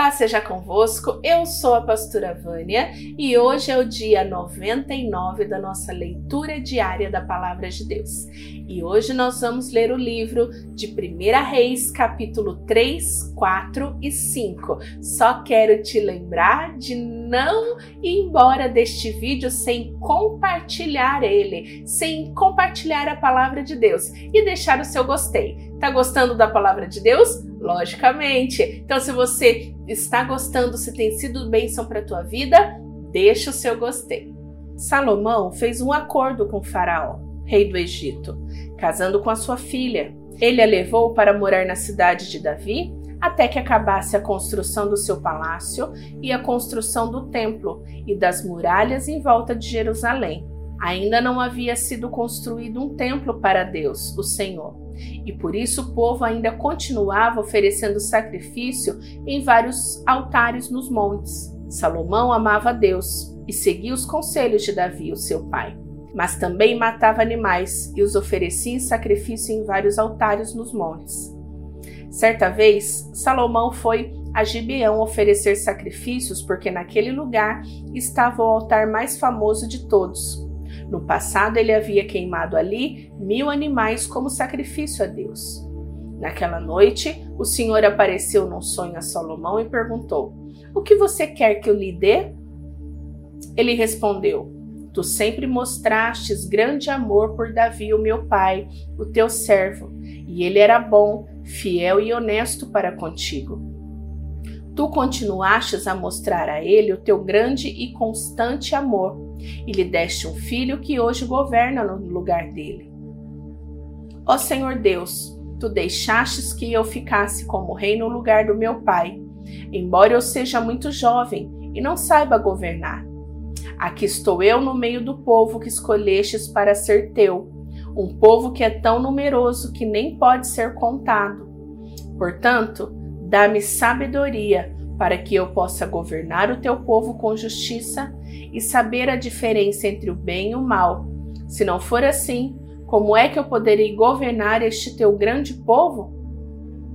Paz seja convosco, eu sou a pastora Vânia e hoje é o dia 99 da nossa leitura diária da Palavra de Deus. E hoje nós vamos ler o livro de 1 Reis, capítulo 3, 4 e 5. Só quero te lembrar de não ir embora deste vídeo sem compartilhar ele, sem compartilhar a Palavra de Deus e deixar o seu gostei. Tá gostando da Palavra de Deus? Logicamente. Então, se você está gostando, se tem sido bênção para a tua vida, deixa o seu gostei. Salomão fez um acordo com Faraó, rei do Egito, casando com a sua filha. Ele a levou para morar na cidade de Davi até que acabasse a construção do seu palácio e a construção do templo e das muralhas em volta de Jerusalém. Ainda não havia sido construído um templo para Deus, o Senhor e por isso o povo ainda continuava oferecendo sacrifício em vários altares nos montes. Salomão amava Deus e seguia os conselhos de Davi, o seu pai, mas também matava animais e os oferecia em sacrifício em vários altares nos montes. Certa vez, Salomão foi a Gibeão oferecer sacrifícios porque naquele lugar estava o altar mais famoso de todos, no passado, ele havia queimado ali mil animais como sacrifício a Deus. Naquela noite, o Senhor apareceu num sonho a Salomão e perguntou: O que você quer que eu lhe dê? Ele respondeu: Tu sempre mostrastes grande amor por Davi, o meu pai, o teu servo, e ele era bom, fiel e honesto para contigo. Tu continuastes a mostrar a ele o teu grande e constante amor e lhe deste um filho que hoje governa no lugar dele. Ó Senhor Deus, tu deixastes que eu ficasse como rei no lugar do meu pai, embora eu seja muito jovem e não saiba governar. Aqui estou eu no meio do povo que escolhestes para ser teu, um povo que é tão numeroso que nem pode ser contado. Portanto, dá-me sabedoria para que eu possa governar o teu povo com justiça e saber a diferença entre o bem e o mal. Se não for assim, como é que eu poderei governar este teu grande povo?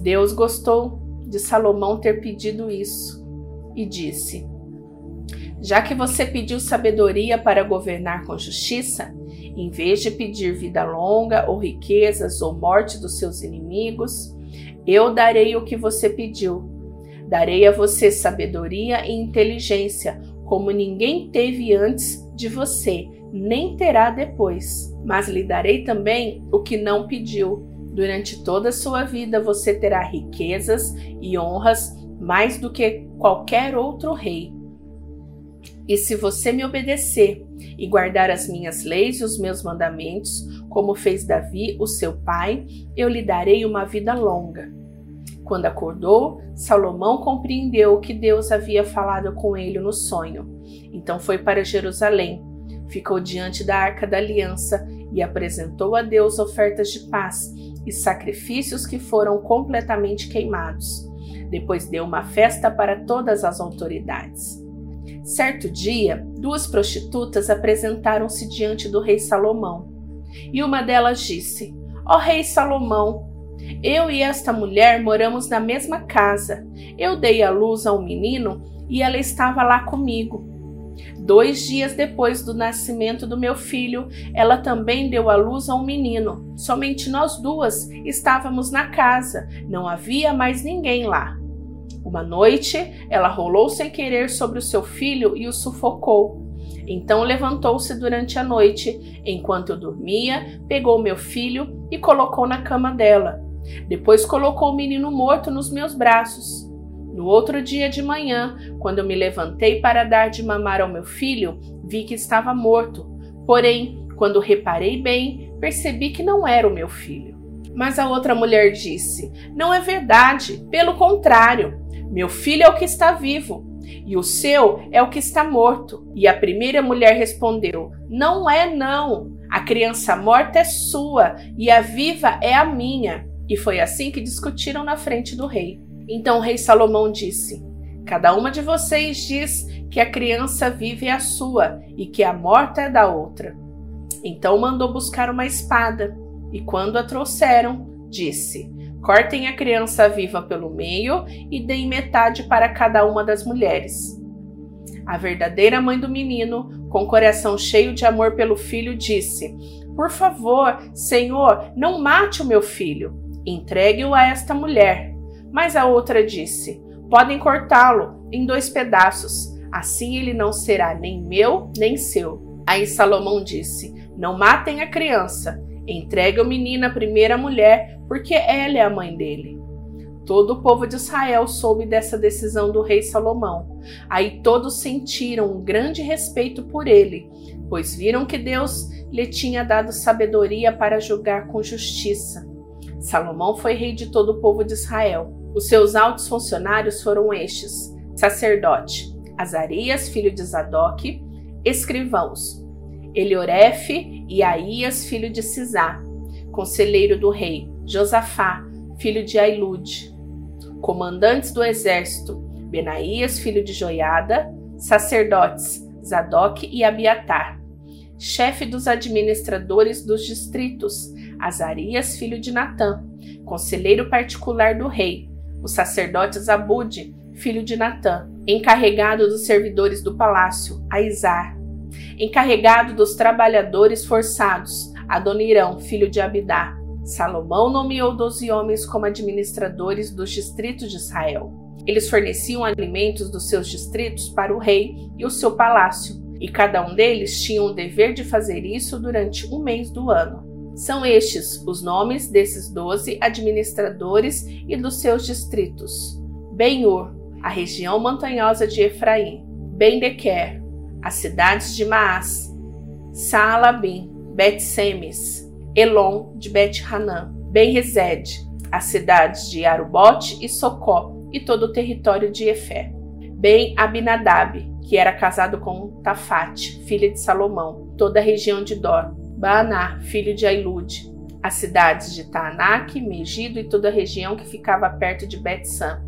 Deus gostou de Salomão ter pedido isso e disse: Já que você pediu sabedoria para governar com justiça, em vez de pedir vida longa ou riquezas ou morte dos seus inimigos, eu darei o que você pediu Darei a você sabedoria e inteligência, como ninguém teve antes de você, nem terá depois. Mas lhe darei também o que não pediu. Durante toda a sua vida você terá riquezas e honras mais do que qualquer outro rei. E se você me obedecer e guardar as minhas leis e os meus mandamentos, como fez Davi, o seu pai, eu lhe darei uma vida longa quando acordou, Salomão compreendeu que Deus havia falado com ele no sonho. Então foi para Jerusalém, ficou diante da arca da aliança e apresentou a Deus ofertas de paz e sacrifícios que foram completamente queimados. Depois deu uma festa para todas as autoridades. Certo dia, duas prostitutas apresentaram-se diante do rei Salomão. E uma delas disse: Ó oh, rei Salomão, eu e esta mulher moramos na mesma casa. Eu dei à luz a um menino e ela estava lá comigo. Dois dias depois do nascimento do meu filho, ela também deu à luz a um menino. Somente nós duas estávamos na casa, não havia mais ninguém lá. Uma noite, ela rolou sem querer sobre o seu filho e o sufocou. Então levantou-se durante a noite, enquanto eu dormia, pegou meu filho e colocou na cama dela. Depois colocou o menino morto nos meus braços. No outro dia de manhã, quando eu me levantei para dar de mamar ao meu filho, vi que estava morto. Porém, quando reparei bem, percebi que não era o meu filho. Mas a outra mulher disse: Não é verdade, pelo contrário, meu filho é o que está vivo e o seu é o que está morto. E a primeira mulher respondeu: Não é, não. A criança morta é sua e a viva é a minha. E foi assim que discutiram na frente do rei. Então o rei Salomão disse: Cada uma de vocês diz que a criança vive é a sua e que a morta é da outra. Então mandou buscar uma espada, e quando a trouxeram, disse: Cortem a criança viva pelo meio e deem metade para cada uma das mulheres. A verdadeira mãe do menino, com coração cheio de amor pelo filho, disse: Por favor, Senhor, não mate o meu filho. Entregue-o a esta mulher. Mas a outra disse: Podem cortá-lo em dois pedaços. Assim ele não será nem meu nem seu. Aí Salomão disse: Não matem a criança. Entregue o menino à primeira mulher, porque ela é a mãe dele. Todo o povo de Israel soube dessa decisão do rei Salomão. Aí todos sentiram um grande respeito por ele, pois viram que Deus lhe tinha dado sabedoria para julgar com justiça. Salomão foi rei de todo o povo de Israel. Os seus altos funcionários foram estes: sacerdote Azarias, filho de Zadok, escrivãos Eliorefe e Aías, filho de Cisá, conselheiro do rei Josafá, filho de Ailude, comandantes do exército Benaías, filho de Joiada, sacerdotes Zadok e Abiatar, chefe dos administradores dos distritos Azarias, filho de Natã, conselheiro particular do rei, o sacerdote Zabude, filho de Natã, encarregado dos servidores do palácio, Aizar, encarregado dos trabalhadores forçados, Adonirão, filho de Abidá. Salomão nomeou doze homens como administradores dos distritos de Israel. Eles forneciam alimentos dos seus distritos para o rei e o seu palácio, e cada um deles tinha o dever de fazer isso durante um mês do ano. São estes os nomes desses doze administradores e dos seus distritos: Ben-Ur, a região montanhosa de Efraim, Ben-Dequer, as cidades de Maás, Saalabim, Bet-Semes, Elon de Bet-Hanã, Ben-Rezed, as cidades de Arubote e Socó e todo o território de Efé. Ben-Abinadab, que era casado com Tafate, filha de Salomão, toda a região de Dor. Baaná, filho de Ailude, as cidades de Taanak, Megido e toda a região que ficava perto de Bet-Sam,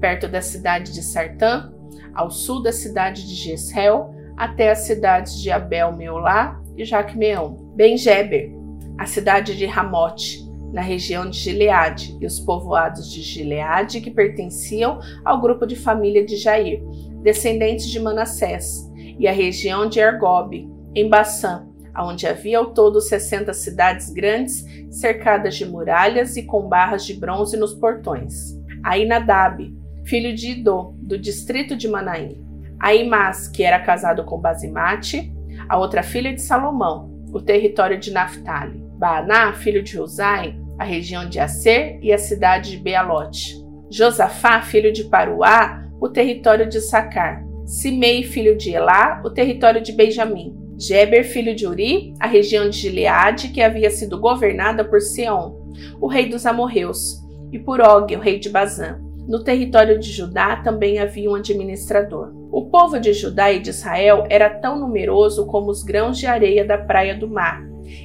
perto da cidade de Sartã, ao sul da cidade de Jezreel, até as cidades de Abel Meolá e Jacmeão, Ben-Geber, a cidade de Ramote, na região de Gileade, e os povoados de Gileade que pertenciam ao grupo de família de Jair, descendentes de Manassés, e a região de Ergobe, em Bassã, onde havia ao todo 60 cidades grandes, cercadas de muralhas e com barras de bronze nos portões. Ainadab, filho de Idô, do distrito de Manaim, Aimás, que era casado com Basimate, a outra filha de Salomão, o território de Naphtali. Baaná, filho de Uzai, a região de Aser e a cidade de Bealote. Josafá, filho de Paruá, o território de Sacar. Simei, filho de Elá, o território de Benjamim. Geber, filho de Uri, a região de Gileade, que havia sido governada por Seom, o rei dos amorreus, e por Og, o rei de Bazã. No território de Judá também havia um administrador. O povo de Judá e de Israel era tão numeroso como os grãos de areia da praia do mar.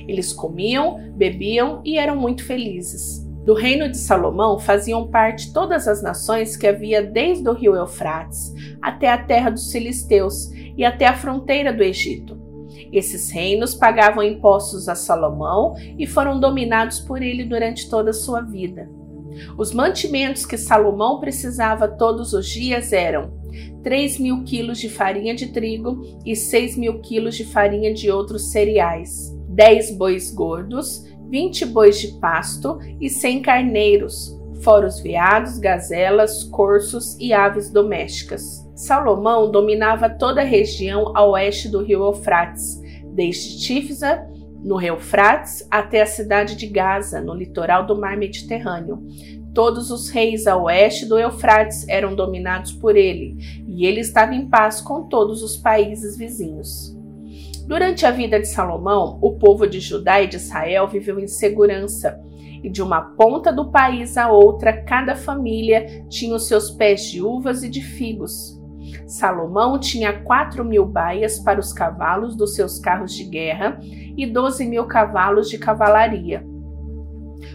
Eles comiam, bebiam e eram muito felizes. Do reino de Salomão faziam parte todas as nações que havia desde o rio Eufrates até a terra dos filisteus e até a fronteira do Egito. Esses reinos pagavam impostos a Salomão e foram dominados por ele durante toda a sua vida. Os mantimentos que Salomão precisava todos os dias eram 3 mil quilos de farinha de trigo e 6 mil quilos de farinha de outros cereais, 10 bois gordos, 20 bois de pasto e 100 carneiros, fora os veados, gazelas, corços e aves domésticas. Salomão dominava toda a região a oeste do rio Eufrates, desde Tifsa no Eufrates até a cidade de Gaza, no litoral do mar Mediterrâneo. Todos os reis a oeste do Eufrates eram dominados por ele, e ele estava em paz com todos os países vizinhos. Durante a vida de Salomão, o povo de Judá e de Israel viveu em segurança, e de uma ponta do país à outra, cada família tinha os seus pés de uvas e de figos. Salomão tinha quatro mil baias para os cavalos dos seus carros de guerra e doze mil cavalos de cavalaria.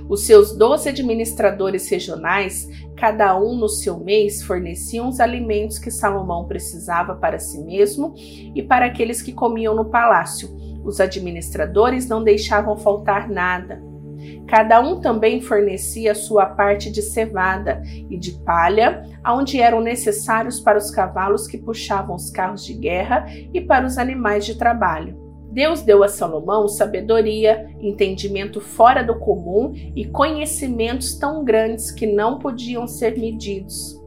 Os seus doze administradores regionais, cada um no seu mês, forneciam os alimentos que Salomão precisava para si mesmo e para aqueles que comiam no palácio. Os administradores não deixavam faltar nada. Cada um também fornecia sua parte de cevada e de palha, onde eram necessários para os cavalos que puxavam os carros de guerra e para os animais de trabalho. Deus deu a Salomão sabedoria, entendimento fora do comum e conhecimentos tão grandes que não podiam ser medidos.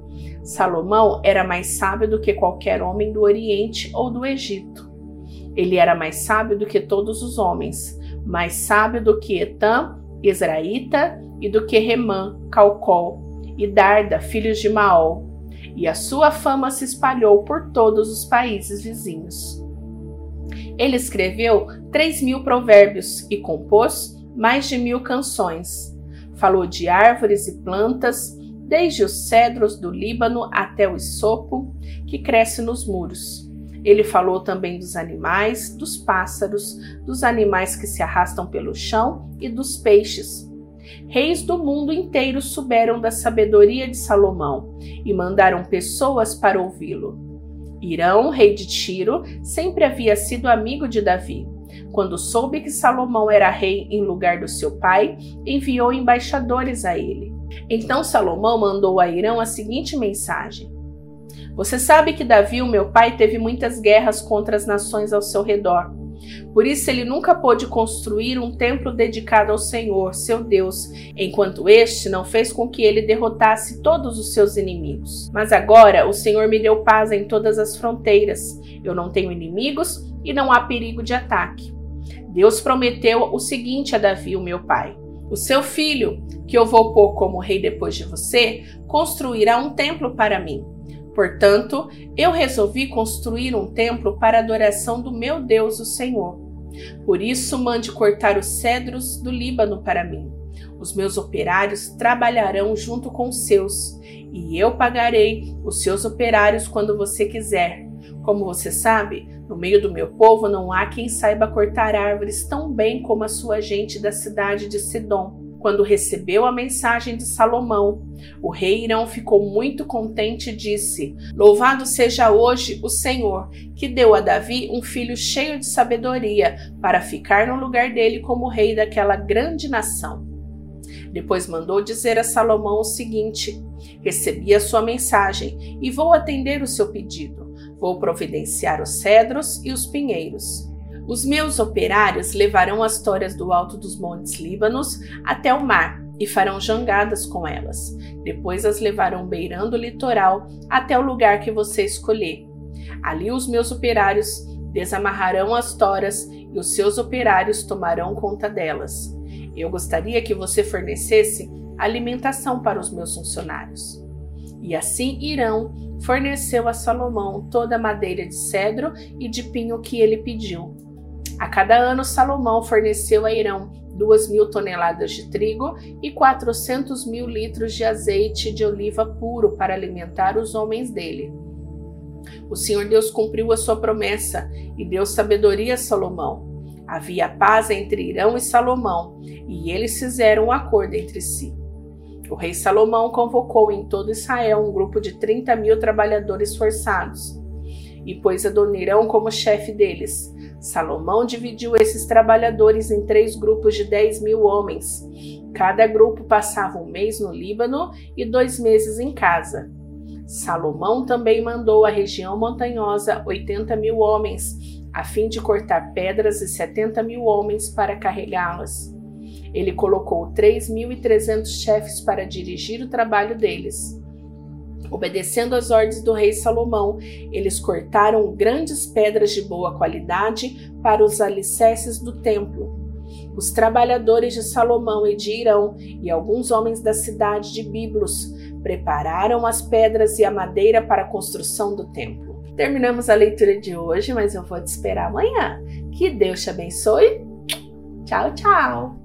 Salomão era mais sábio do que qualquer homem do Oriente ou do Egito. Ele era mais sábio do que todos os homens, mais sábio do que Etam, Israelita, e do que Remã, Calcol, e Darda, filhos de Maol. E a sua fama se espalhou por todos os países vizinhos. Ele escreveu três mil provérbios e compôs mais de mil canções. Falou de árvores e plantas, desde os cedros do Líbano até o isopo que cresce nos muros. Ele falou também dos animais, dos pássaros, dos animais que se arrastam pelo chão e dos peixes. Reis do mundo inteiro souberam da sabedoria de Salomão e mandaram pessoas para ouvi-lo. Irão, rei de Tiro, sempre havia sido amigo de Davi. Quando soube que Salomão era rei em lugar do seu pai, enviou embaixadores a ele. Então Salomão mandou a Irão a seguinte mensagem: Você sabe que Davi, o meu pai, teve muitas guerras contra as nações ao seu redor. Por isso ele nunca pôde construir um templo dedicado ao Senhor, seu Deus, enquanto este não fez com que ele derrotasse todos os seus inimigos. Mas agora o Senhor me deu paz em todas as fronteiras. Eu não tenho inimigos e não há perigo de ataque. Deus prometeu o seguinte a Davi, o meu pai: O seu filho, que eu vou pôr como rei depois de você, construirá um templo para mim. Portanto, eu resolvi construir um templo para adoração do meu Deus, o Senhor. Por isso, mande cortar os cedros do Líbano para mim. Os meus operários trabalharão junto com os seus, e eu pagarei os seus operários quando você quiser. Como você sabe, no meio do meu povo não há quem saiba cortar árvores tão bem como a sua gente da cidade de Sidom quando recebeu a mensagem de Salomão. O rei Irão ficou muito contente e disse: Louvado seja hoje o Senhor, que deu a Davi um filho cheio de sabedoria para ficar no lugar dele como rei daquela grande nação. Depois mandou dizer a Salomão o seguinte: Recebi a sua mensagem e vou atender o seu pedido. Vou providenciar os cedros e os pinheiros. Os meus operários levarão as toras do alto dos montes Líbanos até o mar e farão jangadas com elas. Depois as levarão beirando o litoral até o lugar que você escolher. Ali os meus operários desamarrarão as toras e os seus operários tomarão conta delas. Eu gostaria que você fornecesse alimentação para os meus funcionários. E assim Irão forneceu a Salomão toda a madeira de cedro e de pinho que ele pediu. A cada ano, Salomão forneceu a Irão duas mil toneladas de trigo e 400 mil litros de azeite de oliva puro para alimentar os homens dele. O Senhor Deus cumpriu a sua promessa e deu sabedoria a Salomão. Havia paz entre Irão e Salomão, e eles fizeram um acordo entre si. O rei Salomão convocou em todo Israel um grupo de 30 mil trabalhadores forçados e pôs Adonirão como chefe deles. Salomão dividiu esses trabalhadores em três grupos de 10 mil homens. Cada grupo passava um mês no Líbano e dois meses em casa. Salomão também mandou à região montanhosa 80 mil homens, a fim de cortar pedras e 70 mil homens para carregá-las. Ele colocou 3.300 chefes para dirigir o trabalho deles. Obedecendo às ordens do rei Salomão, eles cortaram grandes pedras de boa qualidade para os alicerces do templo. Os trabalhadores de Salomão e de Irão e alguns homens da cidade de Biblos prepararam as pedras e a madeira para a construção do templo. Terminamos a leitura de hoje, mas eu vou te esperar amanhã. Que Deus te abençoe. Tchau, tchau!